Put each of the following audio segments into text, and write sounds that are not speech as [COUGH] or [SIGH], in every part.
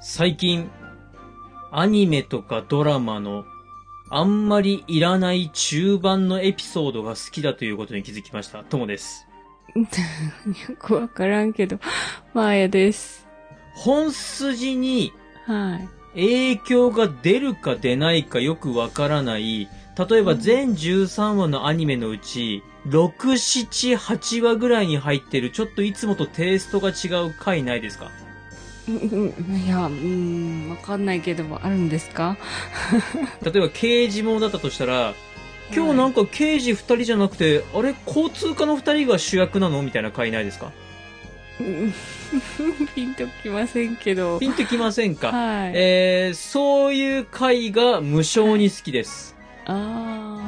最近、アニメとかドラマのあんまりいらない中盤のエピソードが好きだということに気づきました。ともです。[LAUGHS] よくわからんけど、マーヤです。本筋にはい。影響が出るか出ないかよくわからない、例えば全13話のアニメのうち、6、7、8話ぐらいに入ってるちょっといつもとテイストが違う回ないですか？いや、うん、わかんないけど、あるんですか？[LAUGHS] 例えば刑事ものだったとしたら、今日なんか刑事2人じゃなくて、あれ交通課の2人が主役なのみたいな回ないですか？う [LAUGHS] んピンときませんけど。ピンときませんか、はい。えー、そういう回が無性に好きです。ああ。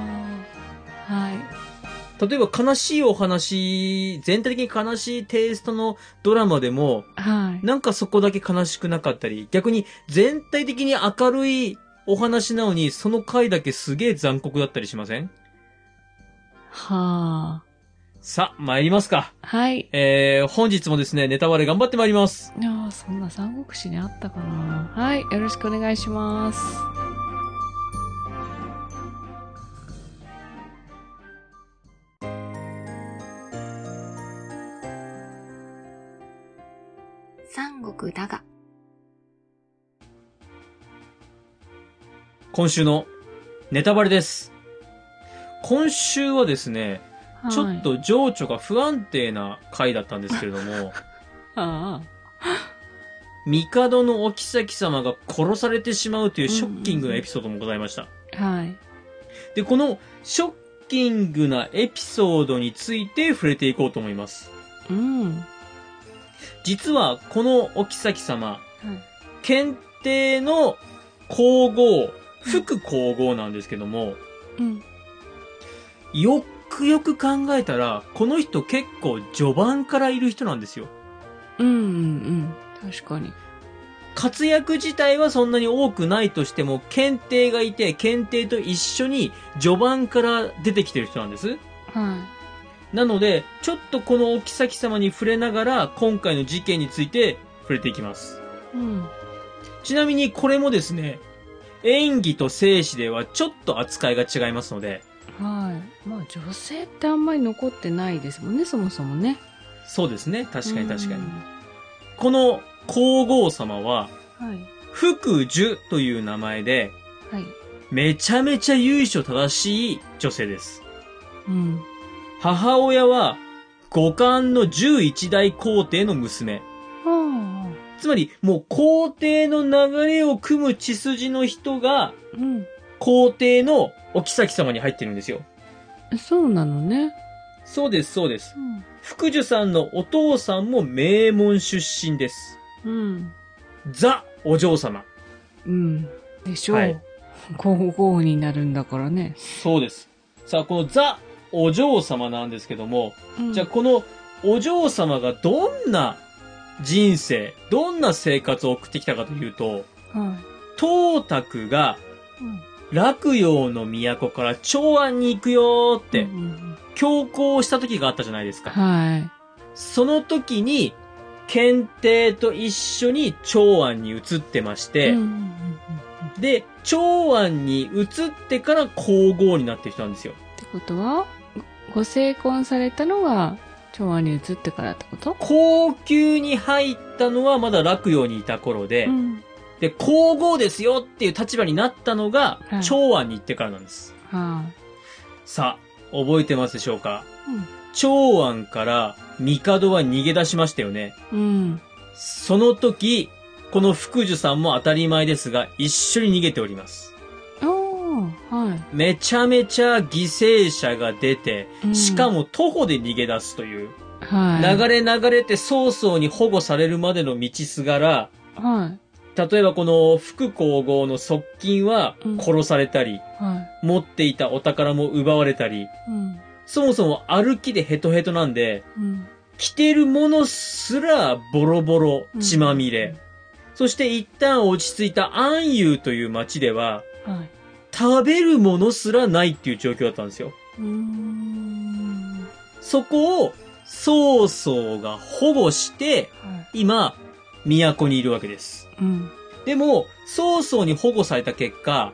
はい。例えば悲しいお話、全体的に悲しいテイストのドラマでも、はい。なんかそこだけ悲しくなかったり、逆に全体的に明るいお話なのに、その回だけすげえ残酷だったりしません？はあ。さあ、参りますか。はい。えー、本日もですね、ネタバレ頑張ってまいります。いやーそんな三国志にあったかなはい。よろしくお願いします。三国だが。今週のネタバレです。今週はですね、ちょっと情緒が不安定な回だったんですけれども、[LAUGHS] あ帝のお妃様が殺されてしまうというショッキングなエピソードもございました。あ。はい。で、このショッキングなエピソードについて触れていこうと思います。うん。実は、このお妃様、はい。検定の皇后、副皇后なんですけども、うん。よくよく考えたら、この人結構序盤からいる人なんですよ。うんうんうん。確かに。活躍自体はそんなに多くないとしても、検定がいて、検定と一緒に序盤から出てきてる人なんです。はなので、ちょっとこのお妃様に触れながら、今回の事件について触れていきます。い。うん。ちなみにこれもですね、演技と静止ではちょっと扱いが違いますので、はい。まあ女性ってあんまり残ってないですもんね、そもそもね。そうですね。確かに確かにうん。この皇后様は、はい。福寿という名前で、はい。めちゃめちゃ由緒正しい女性です。うん。母親は、五冠の11代皇帝の娘。はつまり、もう皇帝の流れを組む血筋の人が。皇帝のお妃様に入ってるんですよ。そうなのね。そうです、そうです。うん。福寿さんのお父さんも名門出身です。うん。ザ・お嬢様。うん。でしょう。はい皇后になるんだからね。そうです。さあ、このザ・お嬢様なんですけども、うんじゃあこのお嬢様がどんな人生、どんな生活を送ってきたかというと、は東卓が。洛陽の都から長安に行くよーって強行した時があったじゃないですうんか。はい。その時に、検定と一緒に長安に移ってまして、で、長安に移ってから皇后になってる人なんですよ。ってことは、ごご成婚されたのが、長安に移ってからってこと？高級に入ったのはまだ洛陽にいた頃で、うん。で、皇后ですよっていう立場になったのがは、い長安に行ってからなんです。はさあ、覚えてますでしょうか？い。うん。長安から帝は逃げ出しましたよね。うん。その時、この福寿さんも当たり前ですが、一緒に逃げております。はい。めちゃめちゃ犠牲者が出て、うんしかも徒歩で逃げ出すという、はい。流れ流れて早々に保護されるまでの道すがら、はい。例えばこの副皇后の側近はうん殺されたり、は持っていたお宝も奪われたり、い。うん。そもそも歩きでヘトヘトなんで、うん。着てるものすらボロボロ血まみれ。そして一旦落ち着いた安遊という町では、はい。食べるものすらないっていう状況だったんですよ。そこを曹操が保護して、は今、都にいるわけです。い。うん。でも、曹操に保護された結果、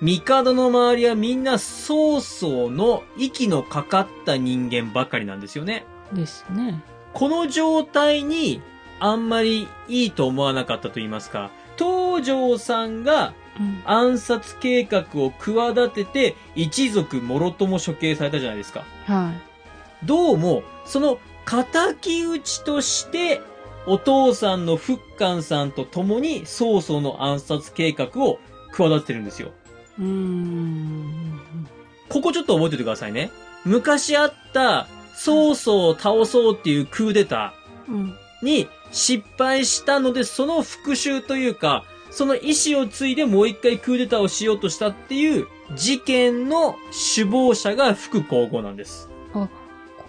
帝の周りはみんな曹操の息のかかった人間ばかりなんですよね。ですね。この状態にあんまりいいと思わなかったと言いますか、東条さんがうん。暗殺計画を企てて一族もろとも処刑されたじゃないですか。はどうも、その敵討ちとして、お父さんの福官さんと共に曹操の暗殺計画を企ててるんですよ。い。うーん。ここちょっと覚えておいてくださいね。昔あった曹操を倒そうっていうクーデタうん。ーに失敗したので、その復讐というか、その意思を継いでもう一回クーデターをしようとしたっていう事件の首謀者が副皇后なんです。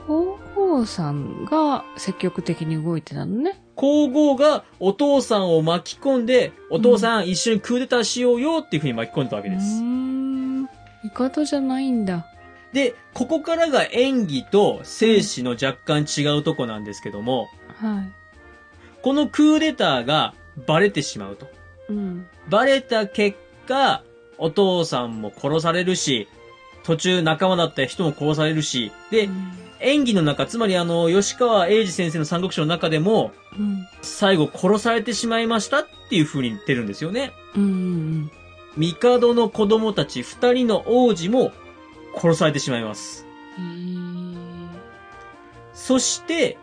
皇后さんが積極的に動いてたのね。皇后がお父さんを巻き込んで、お父さん一緒にクーデターしようよっていう風に巻き込んだわけです。ん。帝じゃないんだ。で、ここからが演技と生死の若干違うとこなんですけども、はい。このクーデターがバレてしまうと。うん。バレた結果、お父さんも殺されるし、途中仲間だった人も殺されるし、で、演技の中、つまりあの、吉川英治先生の三国志の中でも、うん。最後殺されてしまいましたっていう風に言ってるんですよね。うん。うん。帝の子供たち二人の王子も殺されてしまいます。そして、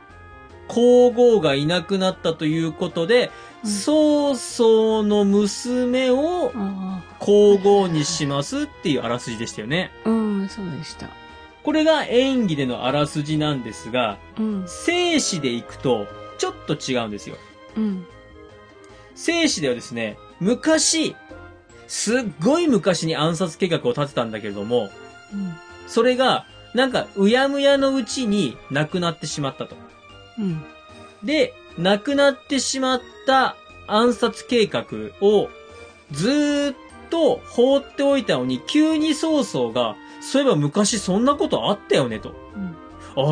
皇后がいなくなったということで、うん曹操の娘をあ皇后にしますっていうあらすじでしたよね。あ。うん、そうでした。これが演技でのあらすじなんですが、うん。生死でいくと、ちょっと違うんですよ。うん。生死ではですね、昔、すっごい昔に暗殺計画を立てたんだけれども、うん。それが、なんか、うやむやのうちに亡くなってしまったと。うん。で、亡くなってしまった暗殺計画をずーっと放っておいたのに、急に曹操が、そういえば昔そんなことあったよねと。うん。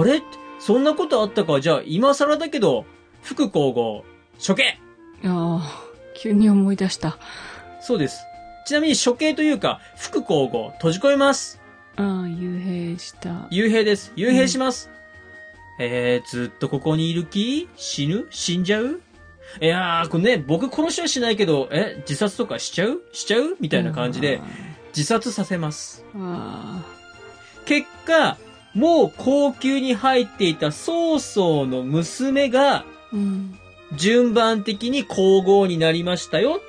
あれ？そんなことあったか？じゃあ今更だけど、副皇后、処刑いやー急に思い出した。そうです。ちなみに処刑というか、副皇后、閉じ込めます。ああ、幽閉した。幽閉です。幽閉します。えー、ずっとここにいる気？死ぬ？死んじゃう？いやー、これね、僕殺しはしないけど、え、自殺とかしちゃう？しちゃう？みたいな感じで、自殺させます。あ結果、もう高級に入っていた曹操の娘が。順番的に皇后になりましたよ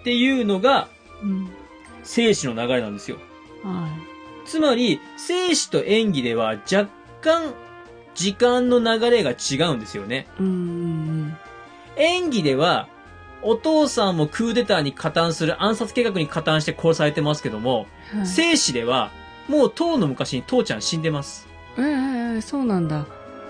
っていうのが、うん。生死の流れなんですよ。はつまり、生死と演技では若干、時間の流れが違うんですよね。うん。演技では、お父さん。もクーデターに加担する暗殺計画に加担して殺されてますけども、はい。生死では、もう当の昔に父ちゃん。死ん。でます。ええええそうなん。だ。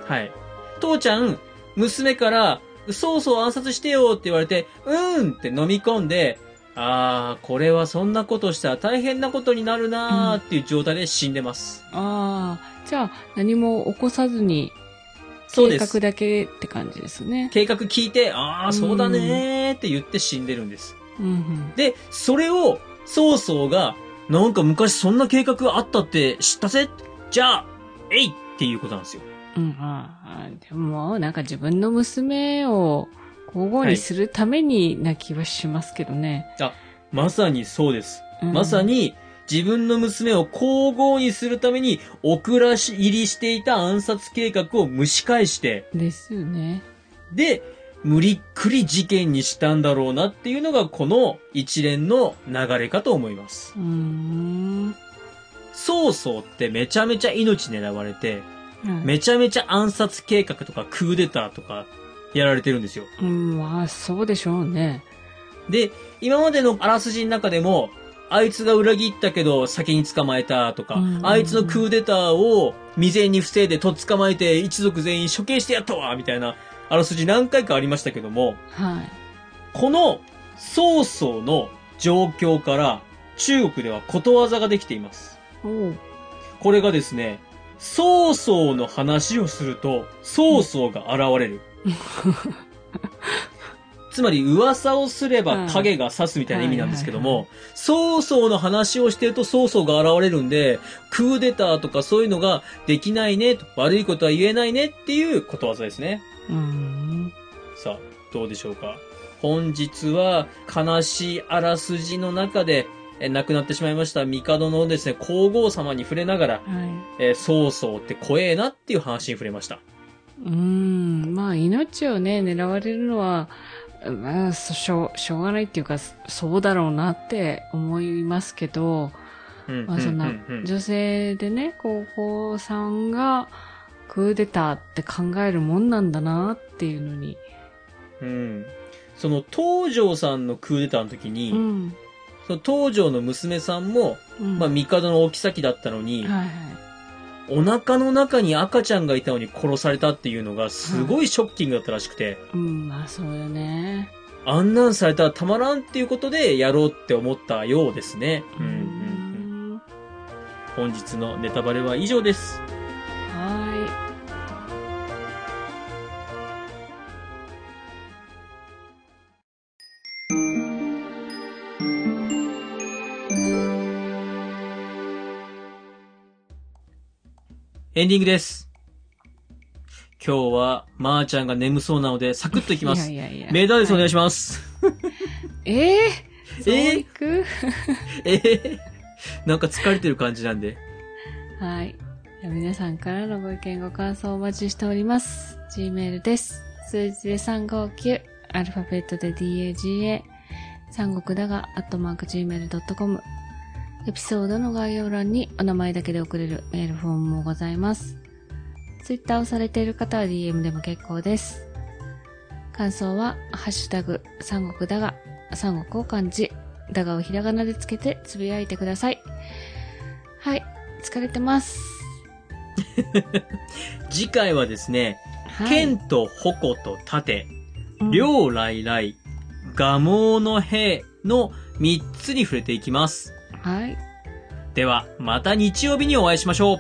はい。父ちゃん、娘から、曹操暗殺してよって言われて、うん。って飲み込ん。で、あー、これはそんなことしたら大変なことになるなーっていう状態で死んでます。ああ。じゃあ、何も起こさずに、計画だけって感じですね。計画聞いて、あー、そうだねーって言って死んでるんです。うんうん。で、それを、曹操が、なんか昔そんな計画あったって知ったぜじゃあ、えいっていうことなんですよ。うん、ああ、でも、なんか自分の娘を皇后にするためにな気はしますけどね。まさにそうです。うんまさ。に、自分の娘を皇后にするために、お蔵入りしていた暗殺計画を蒸し返して、ですよね。で、無理っくり事件にしたんだろうなっていうのが、この一連の流れかと思います。うーん。曹操ってめちゃめちゃ命狙われて、はいめちゃめちゃ暗殺計画とかクーデターとかやられてるんですよ。うん、まあ、そうでしょうね。で、今までのあらすじの中でも、あいつが裏切ったけど先に捕まえたとか、うんあいつのクーデターを未然に防いでとっ捕まえて一族全員処刑してやったわみたいなあらすじ何回かありましたけども、はい。この曹操の状況から中国ではことわざができています。おう。これがですね、曹操の話をすると、曹操が現れる。[LAUGHS] つまり噂をすれうんば影が差すみたいな意味なんですけども、曹操の話をしてると曹操が現れるんで、クーデターとかそういうのができないね、と悪いことは言えないねっていうことわざですね。うん。さあ、どうでしょうか。本日は悲しいあらすじの中で、え亡くなってしまいました帝のですね、皇后様に触れながら、はい。えー曹操って怖えなっていう話に触れました。うん。まあ、命をね、狙われるのは、まあ、そしょう、しょうがないっていうか、そうだろうなって思いますけど、うんまあ、そんな女性でね、高校さんがクーデターって考えるもんなんだなっていうのに。うん。その東条さんのクーデターの時に、うん。その東条の娘さんも、うんまあ、帝のお妃だったのに、はいはい。お腹の中に赤ちゃんがいたのに殺されたっていうのがすごいショッキングだったらしくて、うん、まあそうよね。あんなんされたらたまらんっていうことでやろうって思ったようですね。うんうんうんん。本日のネタバレは以上です。エンディングです。今日は、まーちゃんが眠そうなので、サクッといきい。ます。[LAUGHS] いやいやいや。メールアドレスお願いしします。ええー、えー？[LAUGHS] いく？[LAUGHS] えー、なんか疲れてる感じなんで。はい。皆さんからのご意見ご感想をお待ちしております。Gmail です。数字で359、アルファベットで DAGA、三国だが、アットマーク Gmail.com。エピソードの概要欄にお名前だけで送れるメールフォームもございます。Twitter をされている方は DM でも結構です。感想は、ハッシュタグ、三国だが、三国を漢字、だがをひらがなでつけてつぶやいてください。はい。疲れてます。[LAUGHS] 次回はですね、はい。剣と矛と盾、うん両来来、蒲生の兵の3つに触れていきます。はい。では、また日曜日にお会いしましょう。